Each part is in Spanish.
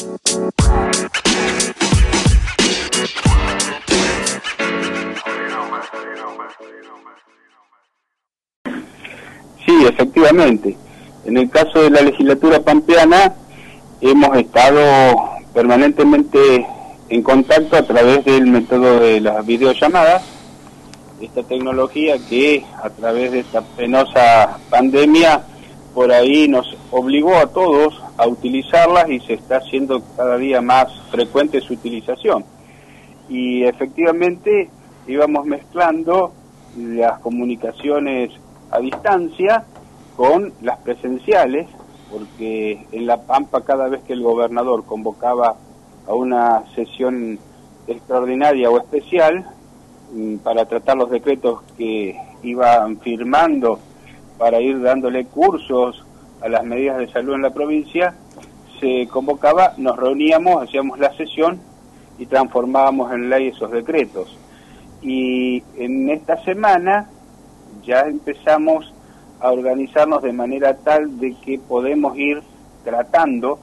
Sí, efectivamente. En el caso de la legislatura pampeana, hemos estado permanentemente en contacto a través del método de las videollamadas, esta tecnología que a través de esta penosa pandemia por ahí nos obligó a todos a utilizarlas y se está haciendo cada día más frecuente su utilización. Y efectivamente íbamos mezclando las comunicaciones a distancia con las presenciales, porque en La Pampa cada vez que el gobernador convocaba a una sesión extraordinaria o especial mm, para tratar los decretos que iban firmando para ir dándole cursos a las medidas de salud en la provincia, se convocaba, nos reuníamos, hacíamos la sesión y transformábamos en ley esos decretos. Y en esta semana ya empezamos a organizarnos de manera tal de que podemos ir tratando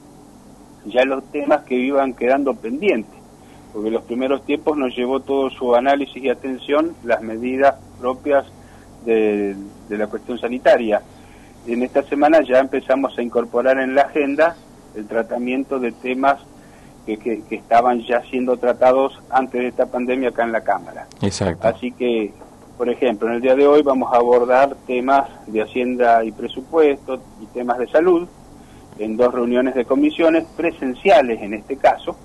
ya los temas que iban quedando pendientes, porque los primeros tiempos nos llevó todo su análisis y atención las medidas propias de, la cuestión sanitaria. En esta semana ya empezamos a incorporar en la agenda el tratamiento de temas que, que, que, estaban ya siendo tratados antes de esta pandemia acá en la Cámara. Exacto. Así que por ejemplo, en el día de hoy vamos a abordar temas de Hacienda y Presupuesto y temas de salud en dos reuniones de comisiones presenciales en este caso,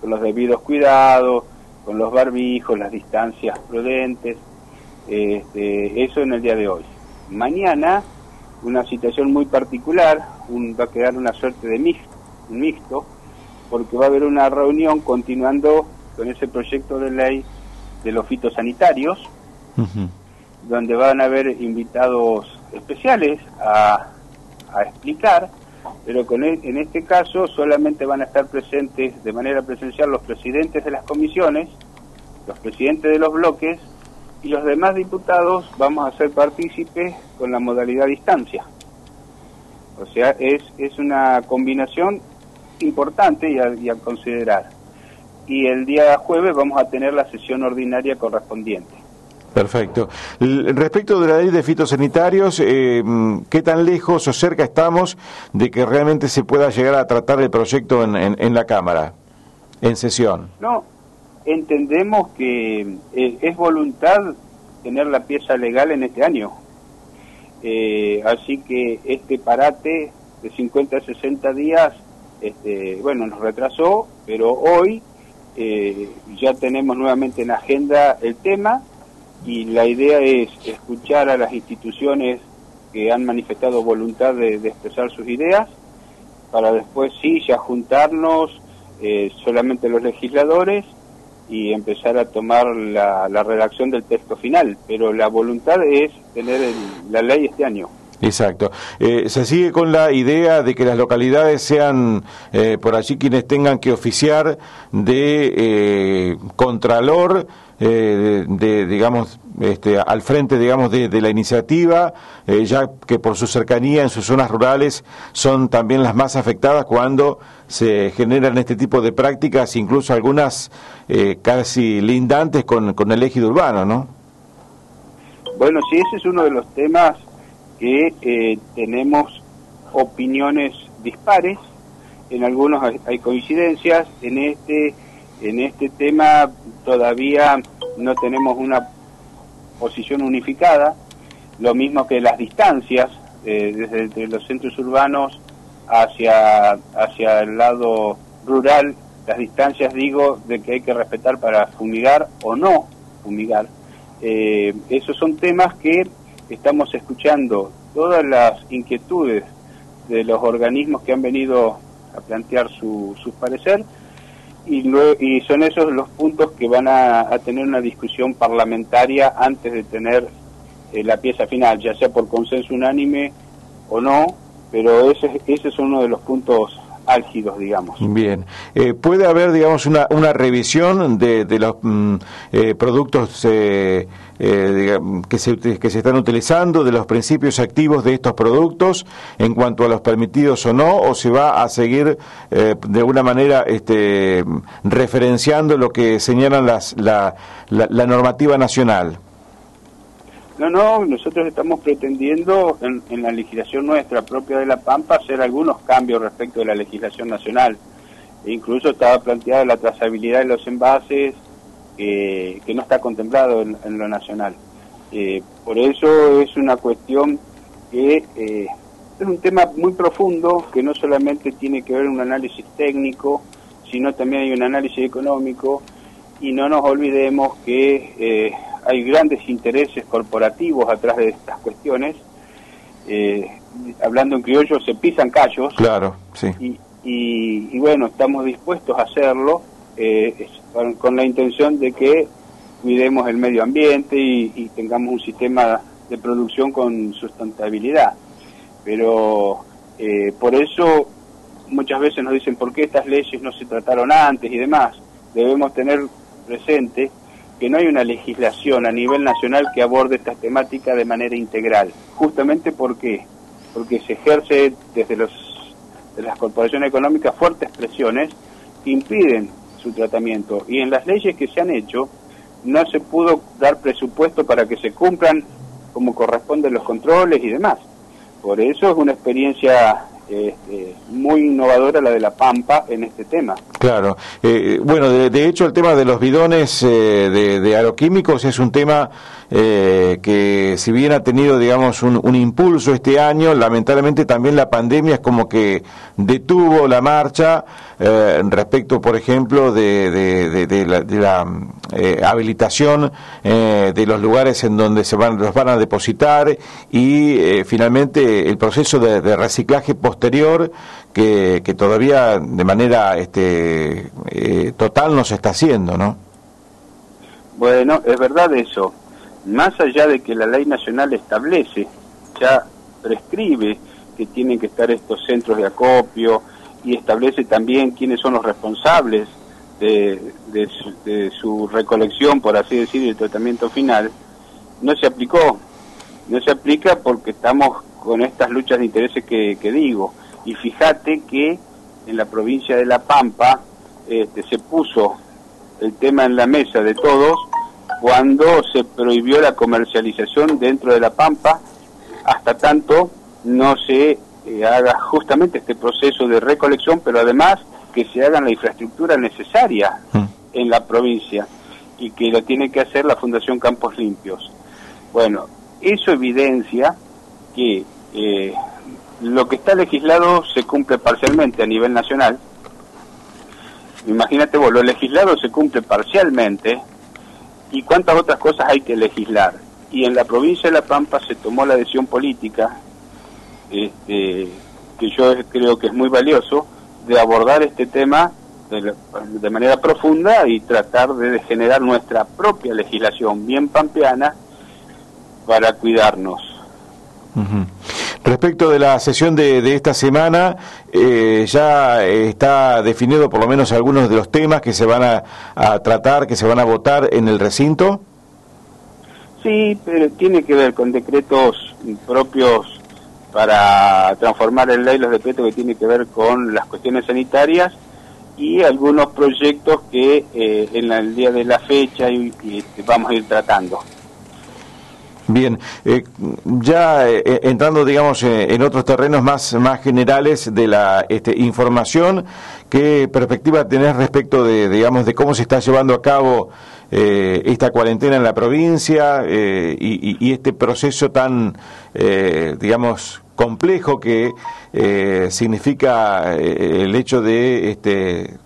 con los debidos cuidados, con los barbijos, las distancias prudentes, este, eso en el día de hoy. Mañana una situación muy particular, va a quedar una suerte de mixto, mixto, porque va a haber una reunión continuando con ese proyecto de ley de los fitosanitarios, donde van a haber invitados especiales a, explicar, pero con e, en este caso solamente van a estar presentes de manera presencial los presidentes de las comisiones, los presidentes de los bloques y los demás diputados vamos a ser partícipes con la modalidad distancia. O sea, es, es una combinación importante y a, y a considerar. Y el día jueves vamos a tener la sesión ordinaria correspondiente. Perfecto. Respecto de la ley de fitosanitarios, eh, ¿qué tan lejos o cerca estamos de que realmente se pueda llegar a tratar el proyecto en, la Cámara, en sesión? No, entendemos que eh, es voluntad tener la pieza legal en este año. Eh, así que este parate de 50 a 60 días, este, bueno, nos retrasó, pero hoy ya tenemos nuevamente en agenda el tema y la idea es escuchar a las instituciones que han manifestado voluntad de, expresar sus ideas para después sí ya juntarnos eh, solamente los legisladores y empezar a tomar la, redacción del texto final, pero la voluntad es tener la ley este año. Exacto. Eh, se sigue con la idea de que las localidades sean eh, por allí quienes tengan que oficiar de contralor eh, de, digamos, este, al frente, digamos, de, la iniciativa, eh, ya que por su cercanía en sus zonas rurales son también las más afectadas cuando se generan este tipo de prácticas, incluso algunas eh, casi lindantes con, con el ejido urbano, ¿no? Bueno, sí, ese es uno de los temas que tenemos opiniones dispares, en algunos hay coincidencias, en este en este tema todavía no tenemos una posición unificada, lo mismo que las distancias eh, desde los centros urbanos hacia, hacia el lado rural, las distancias digo de que hay que respetar para fumigar o no fumigar. Eh, esos son temas que estamos escuchando todas las inquietudes de los organismos que han venido a plantear su, su parecer y, y son esos los puntos que van a, tener una discusión parlamentaria antes de tener eh, la pieza final, ya sea por consenso unánime o no, pero ese, ese es uno de los puntos álgidos, digamos. Bien. Eh, ¿Puede haber, digamos, una, una revisión de, de los mm, eh, productos eh, que, se, que se están utilizando, de los principios activos de estos productos en cuanto a los permitidos o no, o se va a seguir de alguna manera este, referenciando lo que señalan las, la, la normativa nacional? No, no, nosotros estamos pretendiendo en, la legislación nuestra propia de La Pampa hacer algunos cambios respecto de la legislación nacional. E incluso estaba planteada la trazabilidad de los envases, que no está contemplado en, lo nacional. Eh, por eso es una cuestión que eh, es un tema muy profundo, que no solamente tiene que ver un análisis técnico, sino también hay un análisis económico, y no nos olvidemos que eh, hay grandes intereses corporativos atrás de estas cuestiones. Eh, hablando en criollo, se pisan callos. Claro, sí. Y, y, bueno, estamos dispuestos a hacerlo eh, con, la intención de que cuidemos el medio ambiente y, tengamos un sistema de producción con sustentabilidad. Pero eh, por eso muchas veces nos dicen por qué estas leyes no se trataron antes y demás. Debemos tener presente que no hay una legislación a nivel nacional que aborde estas temáticas de manera integral. Justamente porque porque se ejerce desde los de las corporaciones económicas fuertes presiones que impiden su tratamiento y en las leyes que se han hecho no se pudo dar presupuesto para que se cumplan como corresponden los controles y demás. Por eso es una experiencia este, muy innovadora la de la Pampa en este tema. Claro. Eh, bueno, de, hecho el tema de los bidones eh, de, de, es un tema eh, que si bien ha tenido, digamos, un, impulso este año, lamentablemente también la pandemia es como que detuvo la marcha eh, respecto, por ejemplo, de, la, eh, habilitación de los lugares en donde se van, los van a depositar y finalmente el proceso de, reciclaje posterior que, que, todavía de manera este, total no se está haciendo, ¿no? Bueno, es verdad eso más allá de que la ley nacional establece, ya prescribe que tienen que estar estos centros de acopio y establece también quiénes son los responsables de, su, recolección, por así decir, el tratamiento final, no se aplicó. No se aplica porque estamos con estas luchas de intereses que, digo. Y fíjate que en la provincia de La Pampa este, se puso el tema en la mesa de todos cuando se prohibió la comercialización dentro de la Pampa, hasta tanto no se eh, haga justamente este proceso de recolección, pero además que se haga la infraestructura necesaria mm. en la provincia y que lo tiene que hacer la Fundación Campos Limpios. Bueno, eso evidencia que eh, lo que está legislado se cumple parcialmente a nivel nacional. Imagínate vos, lo legislado se cumple parcialmente y cuántas otras cosas hay que legislar. Y en la provincia de La Pampa se tomó la decisión política, este, que yo creo que es muy valioso, de abordar este tema de, manera profunda y tratar de generar nuestra propia legislación bien pampeana para cuidarnos. Respecto de la sesión de, esta semana, eh, ya está definido por lo menos algunos de los temas que se van a, tratar, que se van a votar en el recinto. Sí, pero tiene que ver con decretos propios para transformar en ley los decretos que tienen que ver con las cuestiones sanitarias y algunos proyectos que eh, en el día de la fecha y, vamos a ir tratando. Bien, eh, ya eh, eh, entrando, digamos, en otros terrenos más, más generales de la este, información, ¿qué perspectiva tenés respecto de, digamos, de cómo se está llevando a cabo esta cuarentena en la provincia y, este proceso tan, digamos, complejo que significa el hecho de este,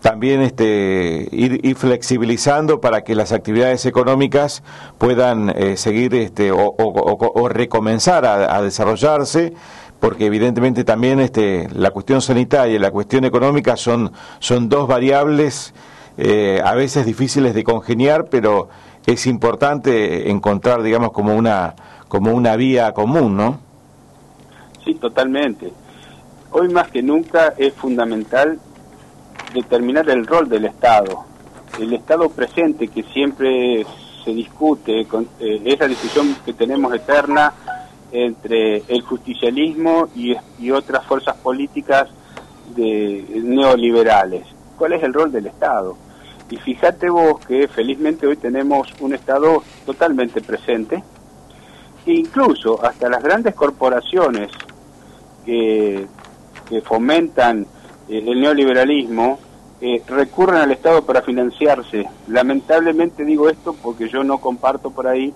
también este, ir, flexibilizando para que las actividades económicas puedan eh, seguir este, o, recomenzar a, desarrollarse porque evidentemente también este, la cuestión sanitaria y la cuestión económica son, son dos variables eh, a veces difíciles de congeniar, pero es importante encontrar, digamos, como una, como una vía común, ¿no? Sí, totalmente hoy más que nunca es fundamental determinar el rol del Estado. El Estado presente que siempre se discute, con, eh, esa discusión que tenemos eterna entre el justicialismo y, y otras fuerzas políticas de neoliberales. ¿Cuál es el rol del Estado? Y fíjate vos que felizmente hoy tenemos un Estado totalmente presente, e incluso hasta las grandes corporaciones que, fomentan eh, el neoliberalismo eh, recurren al Estado para financiarse. Lamentablemente digo esto porque yo no comparto por ahí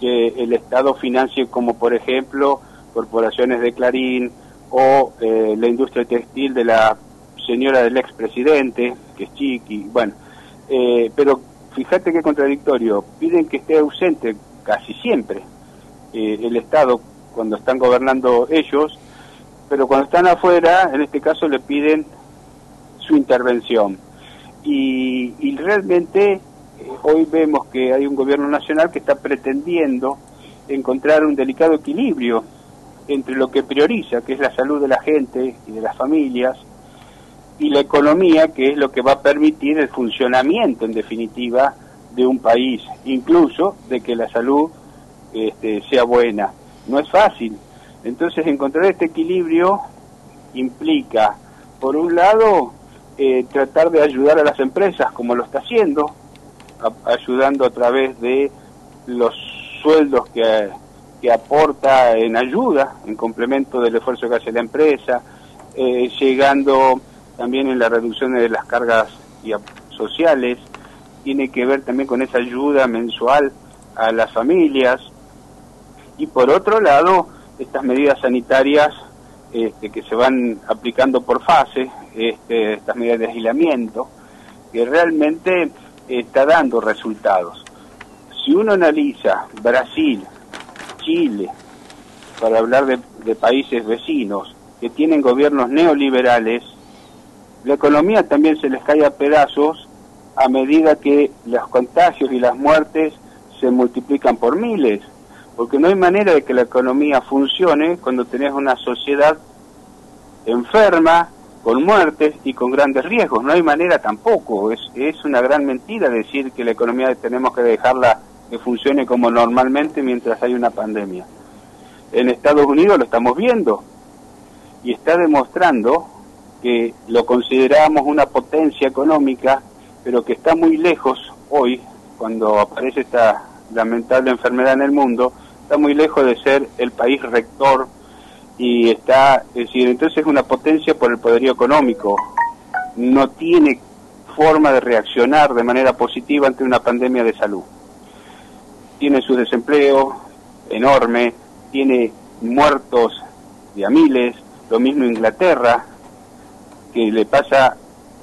que el Estado financie como por ejemplo corporaciones de Clarín o eh, la industria textil de la señora del expresidente, que es Chiqui, bueno, eh, pero fíjate qué contradictorio, piden que esté ausente casi siempre eh, el Estado cuando están gobernando ellos, pero cuando están afuera, en este caso le piden su intervención. Y, y realmente eh, hoy vemos que hay un gobierno nacional que está pretendiendo encontrar un delicado equilibrio entre lo que prioriza, que es la salud de la gente y de las familias, y la economía, que es lo que va a permitir el funcionamiento, en definitiva, de un país, incluso de que la salud este, sea buena. No es fácil. Entonces, encontrar este equilibrio implica, por un lado, eh, tratar de ayudar a las empresas, como lo está haciendo, ayudando a través de los sueldos que, que aporta en ayuda, en complemento del esfuerzo que hace la empresa, eh, llegando también en la reducción de las cargas sociales, tiene que ver también con esa ayuda mensual a las familias y por otro lado estas medidas sanitarias este, que se van aplicando por fase, este, estas medidas de aislamiento, que realmente está dando resultados. Si uno analiza Brasil, Chile, para hablar de países vecinos, que tienen gobiernos neoliberales, la economía también se les cae a pedazos a medida que los contagios y las muertes se multiplican por miles, porque no hay manera de que la economía funcione cuando tenés una sociedad enferma, con muertes y con grandes riesgos. No hay manera tampoco. Es, es una gran mentira decir que la economía tenemos que dejarla que funcione como normalmente mientras hay una pandemia. En Estados Unidos lo estamos viendo y está demostrando que lo consideramos una potencia económica, pero que está muy lejos hoy, cuando aparece esta lamentable enfermedad en el mundo, está muy lejos de ser el país rector y está, es decir, entonces es una potencia por el poderío económico, no tiene forma de reaccionar de manera positiva ante una pandemia de salud. Tiene su desempleo enorme, tiene muertos de a miles, lo mismo Inglaterra, que le pasa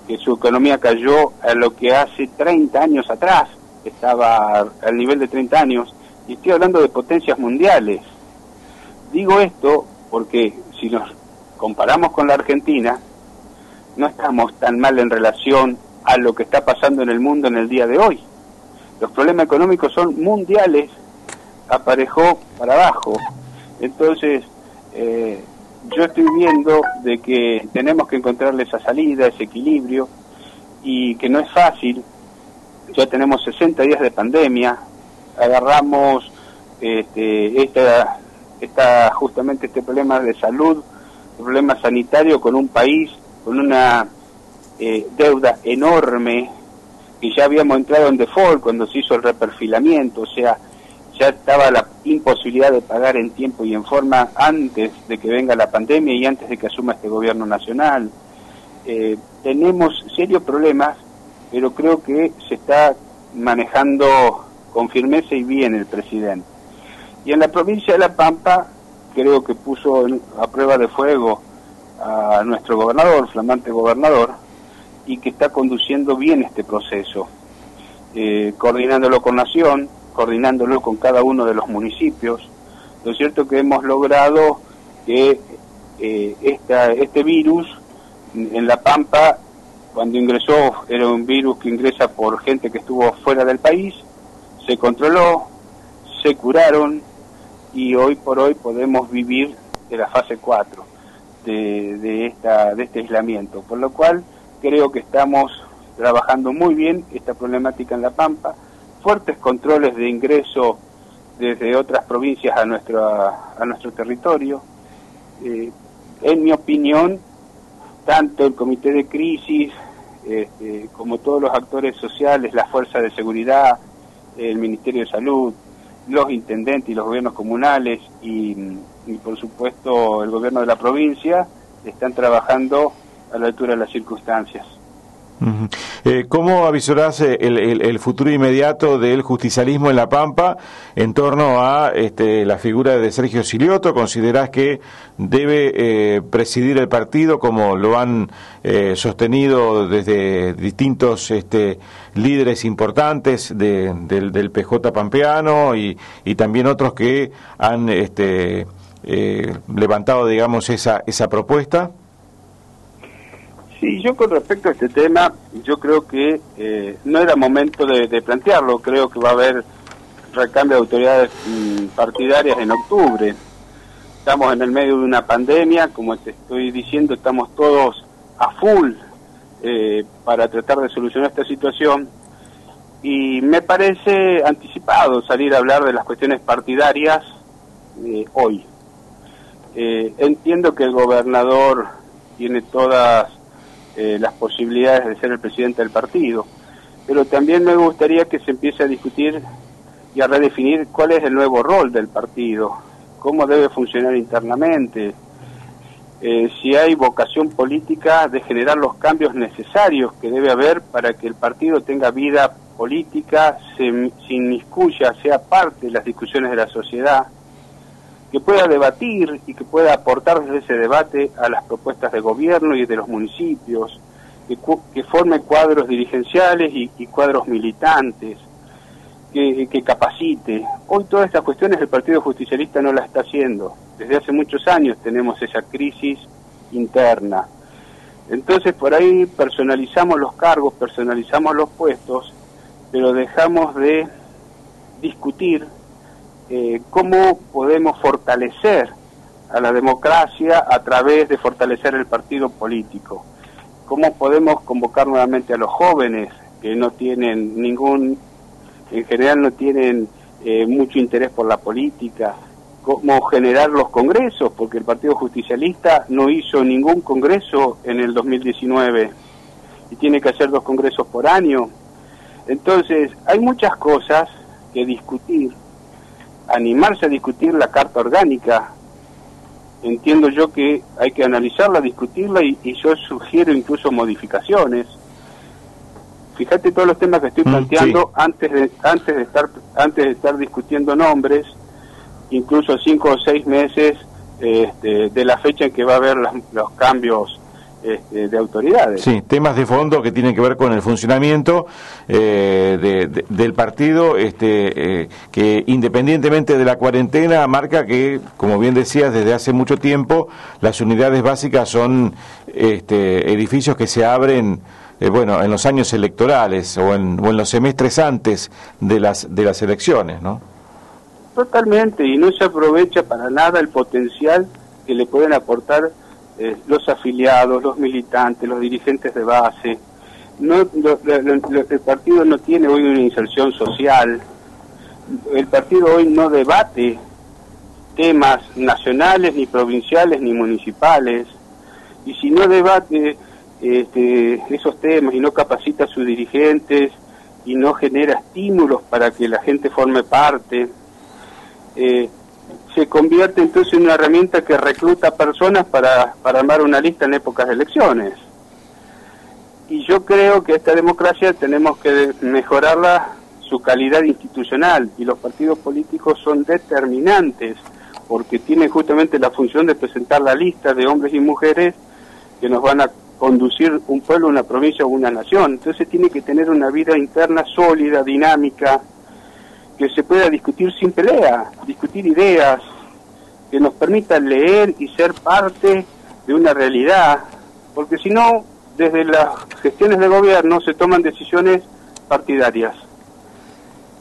que su economía cayó a lo que hace 30 años atrás, estaba al nivel de 30 años, y estoy hablando de potencias mundiales. Digo esto porque si nos comparamos con la Argentina, no estamos tan mal en relación a lo que está pasando en el mundo en el día de hoy. Los problemas económicos son mundiales, aparejó para abajo. Entonces, eh, yo estoy viendo de que tenemos que encontrarle esa salida, ese equilibrio, y que no es fácil. Ya tenemos 60 días de pandemia, agarramos este, esta, justamente este problema de salud, problema sanitario con un país con una eh, deuda enorme, que ya habíamos entrado en default cuando se hizo el reperfilamiento, o sea, ya estaba la imposibilidad de pagar en tiempo y en forma antes de que venga la pandemia y antes de que asuma este gobierno nacional. Eh, tenemos serios problemas, pero creo que se está manejando con firmeza y bien el presidente. Y en la provincia de La Pampa, creo que puso a prueba de fuego a nuestro gobernador, flamante gobernador, y que está conduciendo bien este proceso, eh, coordinándolo con Nación, coordinándolo con cada uno de los municipios. Lo cierto que hemos logrado que eh, este virus en La Pampa, cuando ingresó, era un virus que ingresa por gente que estuvo fuera del país, se controló, se curaron y hoy por hoy podemos vivir de la fase 4. de, de, esta, de este aislamiento, por lo cual creo que estamos trabajando muy bien esta problemática en La Pampa, fuertes controles de ingreso desde otras provincias a nuestro, a, nuestro territorio. Eh, en mi opinión, tanto el Comité de Crisis este, como todos los actores sociales, la Fuerza de Seguridad, el Ministerio de Salud, los intendentes y los gobiernos comunales y, y por supuesto el gobierno de la provincia están trabajando a la altura de las circunstancias. Eh, ¿Cómo avisorás eh, el, futuro inmediato del justicialismo en La Pampa en torno a este, la figura de Sergio Silioto? ¿Considerás que debe eh, presidir el partido como lo han sostenido desde distintos este, líderes importantes del, del, PJ pampeano y, y, también otros que han este, levantado, digamos, esa, esa propuesta? Sí, yo con respecto a este tema, yo creo que eh, no era momento de, plantearlo, creo que va a haber recambio de autoridades mm, partidarias en octubre. Estamos en el medio de una pandemia, como te estoy diciendo, estamos todos a full eh, para tratar de solucionar esta situación y me parece anticipado salir a hablar de las cuestiones partidarias eh, hoy. entiendo que el gobernador tiene todas eh, las posibilidades de ser el presidente del partido. Pero también me gustaría que se empiece a discutir y a redefinir cuál es el nuevo rol del partido, cómo debe funcionar internamente, eh, si hay vocación política de generar los cambios necesarios que debe haber para que el partido tenga vida política, se, se inmiscuya, sea parte de las discusiones de la sociedad que pueda debatir y que pueda aportar desde ese debate a las propuestas de gobierno y de los municipios, que, forme cuadros dirigenciales y, cuadros militantes, que, que, capacite. Hoy todas estas cuestiones el Partido Justicialista no las está haciendo. Desde hace muchos años tenemos esa crisis interna. Entonces por ahí personalizamos los cargos, personalizamos los puestos, pero dejamos de discutir eh, cómo podemos fortalecer a la democracia a través de fortalecer el partido político, cómo podemos convocar nuevamente a los jóvenes que no tienen ningún, en general no tienen eh, mucho interés por la política, cómo generar los congresos, porque el Partido Justicialista no hizo ningún congreso en el 2019 y tiene que hacer dos congresos por año. Entonces, hay muchas cosas que discutir animarse a discutir la carta orgánica. Entiendo yo que hay que analizarla, discutirla y, yo sugiero incluso modificaciones. Fíjate todos los temas que estoy mm, planteando antes de antes de estar antes de estar discutiendo nombres, incluso cinco o seis meses este, de la fecha en que va a haber los cambios este, de autoridades. Sí, temas de fondo que tienen que ver con el funcionamiento eh, del partido, este, eh, que independientemente de la cuarentena marca que, como bien decías, desde hace mucho tiempo las unidades básicas son este, edificios que se abren eh, bueno, en los años electorales o en, o en los semestres antes de las, de las elecciones, ¿no? Totalmente, y no se aprovecha para nada el potencial que le pueden aportar eh, los afiliados, los militantes, los dirigentes de base. No, el partido no tiene hoy una inserción social. El partido hoy no debate temas nacionales, ni provinciales, ni municipales. Y si no debate este, esos temas y no capacita a sus dirigentes y no genera estímulos para que la gente forme parte, eh, se convierte entonces en una herramienta que recluta personas para, para armar una lista en épocas de elecciones. Y yo creo que esta democracia tenemos que mejorarla su calidad institucional y los partidos políticos son determinantes porque tienen justamente la función de presentar la lista de hombres y mujeres que nos van a conducir un pueblo, una provincia o una nación. Entonces tiene que tener una vida interna sólida, dinámica, que se pueda discutir sin pelea, discutir ideas, que nos permita leer y ser parte de una realidad, porque si no, desde las gestiones de gobierno se toman decisiones partidarias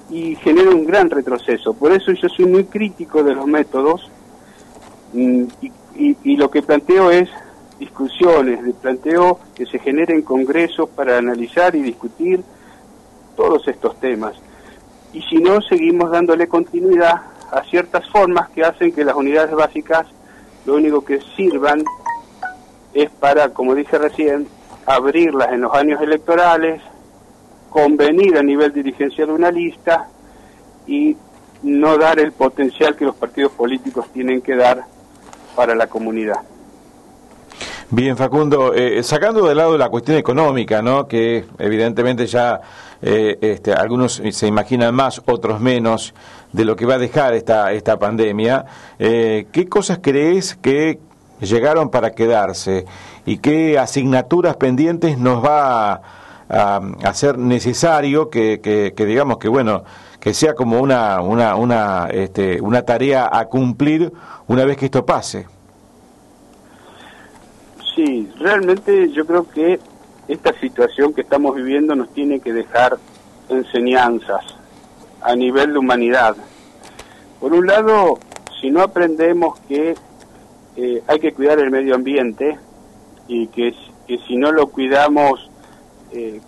y genera un gran retroceso. Por eso yo soy muy crítico de los métodos mm, y y, lo que planteo es discusiones, planteo que se generen congresos para analizar y discutir todos estos temas. Y si no, seguimos dándole continuidad a ciertas formas que hacen que las unidades básicas lo único que sirvan es para, como dije recién, abrirlas en los años electorales, convenir a nivel dirigencial una lista y no dar el potencial que los partidos políticos tienen que dar para la comunidad. Bien, Facundo, eh, sacando de lado la cuestión económica, ¿no? que evidentemente ya eh, este, algunos se imaginan más, otros menos, de lo que va a dejar esta, esta pandemia, eh, ¿qué cosas crees que llegaron para quedarse y qué asignaturas pendientes nos va a, hacer necesario que, que, digamos que, bueno, que sea como una, una, una, este, una tarea a cumplir una vez que esto pase? Sí, realmente yo creo que esta situación que estamos viviendo nos tiene que dejar enseñanzas a nivel de humanidad. Por un lado, si no aprendemos que eh, hay que cuidar el medio ambiente y que, si no lo cuidamos, eh,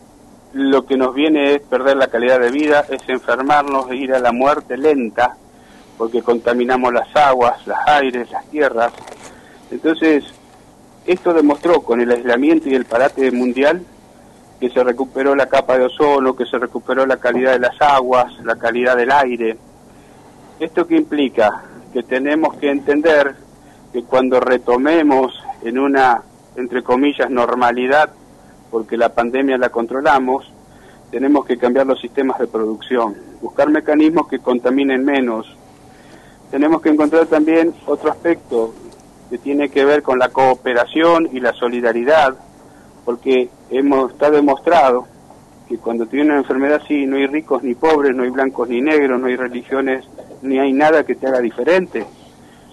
lo que nos viene es perder la calidad de vida, es enfermarnos e ir a la muerte lenta, porque contaminamos las aguas, los aires, las tierras. Entonces, esto demostró con el aislamiento y el parate mundial que se recuperó la capa de ozono, que se recuperó la calidad de las aguas, la calidad del aire. ¿Esto qué implica? Que tenemos que entender que cuando retomemos en una, entre comillas, normalidad, porque la pandemia la controlamos, tenemos que cambiar los sistemas de producción, buscar mecanismos que contaminen menos. Tenemos que encontrar también otro aspecto, que tiene que ver con la cooperación y la solidaridad, porque hemos está demostrado que cuando tiene una enfermedad así no hay ricos ni pobres, no hay blancos ni negros, no hay religiones, ni hay nada que te haga diferente.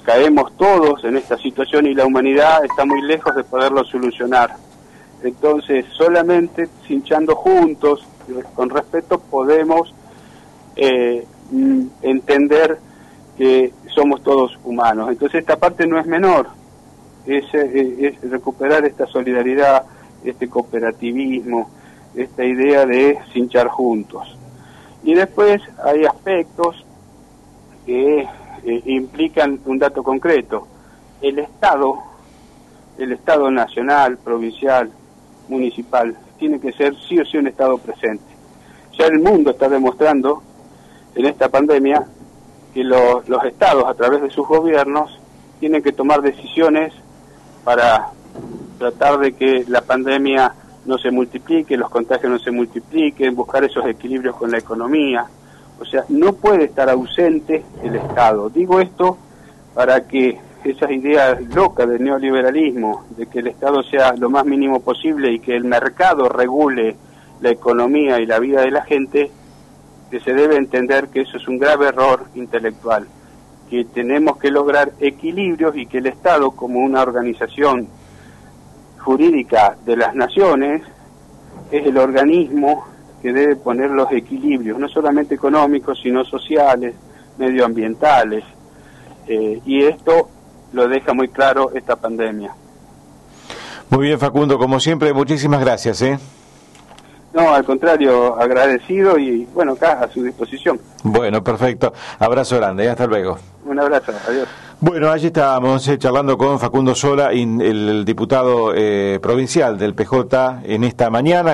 Caemos todos en esta situación y la humanidad está muy lejos de poderlo solucionar. Entonces, solamente cinchando juntos, con respeto, podemos eh, mm, entender que somos todos humanos. Entonces esta parte no es menor, es, recuperar esta solidaridad, este cooperativismo, esta idea de cinchar juntos. Y después hay aspectos que eh, implican un dato concreto. El Estado, el Estado nacional, provincial, municipal, tiene que ser sí o sí un Estado presente. Ya el mundo está demostrando en esta pandemia que los, los estados, a través de sus gobiernos, tienen que tomar decisiones para tratar de que la pandemia no se multiplique, los contagios no se multipliquen, buscar esos equilibrios con la economía. O sea, no puede estar ausente el Estado. Digo esto para que esas ideas locas del neoliberalismo, de que el Estado sea lo más mínimo posible y que el mercado regule la economía y la vida de la gente, que se debe entender que eso es un grave error intelectual, que tenemos que lograr equilibrios y que el Estado, como una organización jurídica de las naciones, es el organismo que debe poner los equilibrios, no solamente económicos, sino sociales, medioambientales. Eh, y esto lo deja muy claro esta pandemia. Muy bien, Facundo, como siempre, muchísimas gracias. ¿eh? No, al contrario, agradecido y bueno, acá a su disposición. Bueno, perfecto. Abrazo grande, ¿eh? hasta luego. Un abrazo, adiós. Bueno, allí estábamos eh, charlando con Facundo Sola, el, diputado eh, provincial del PJ en esta mañana.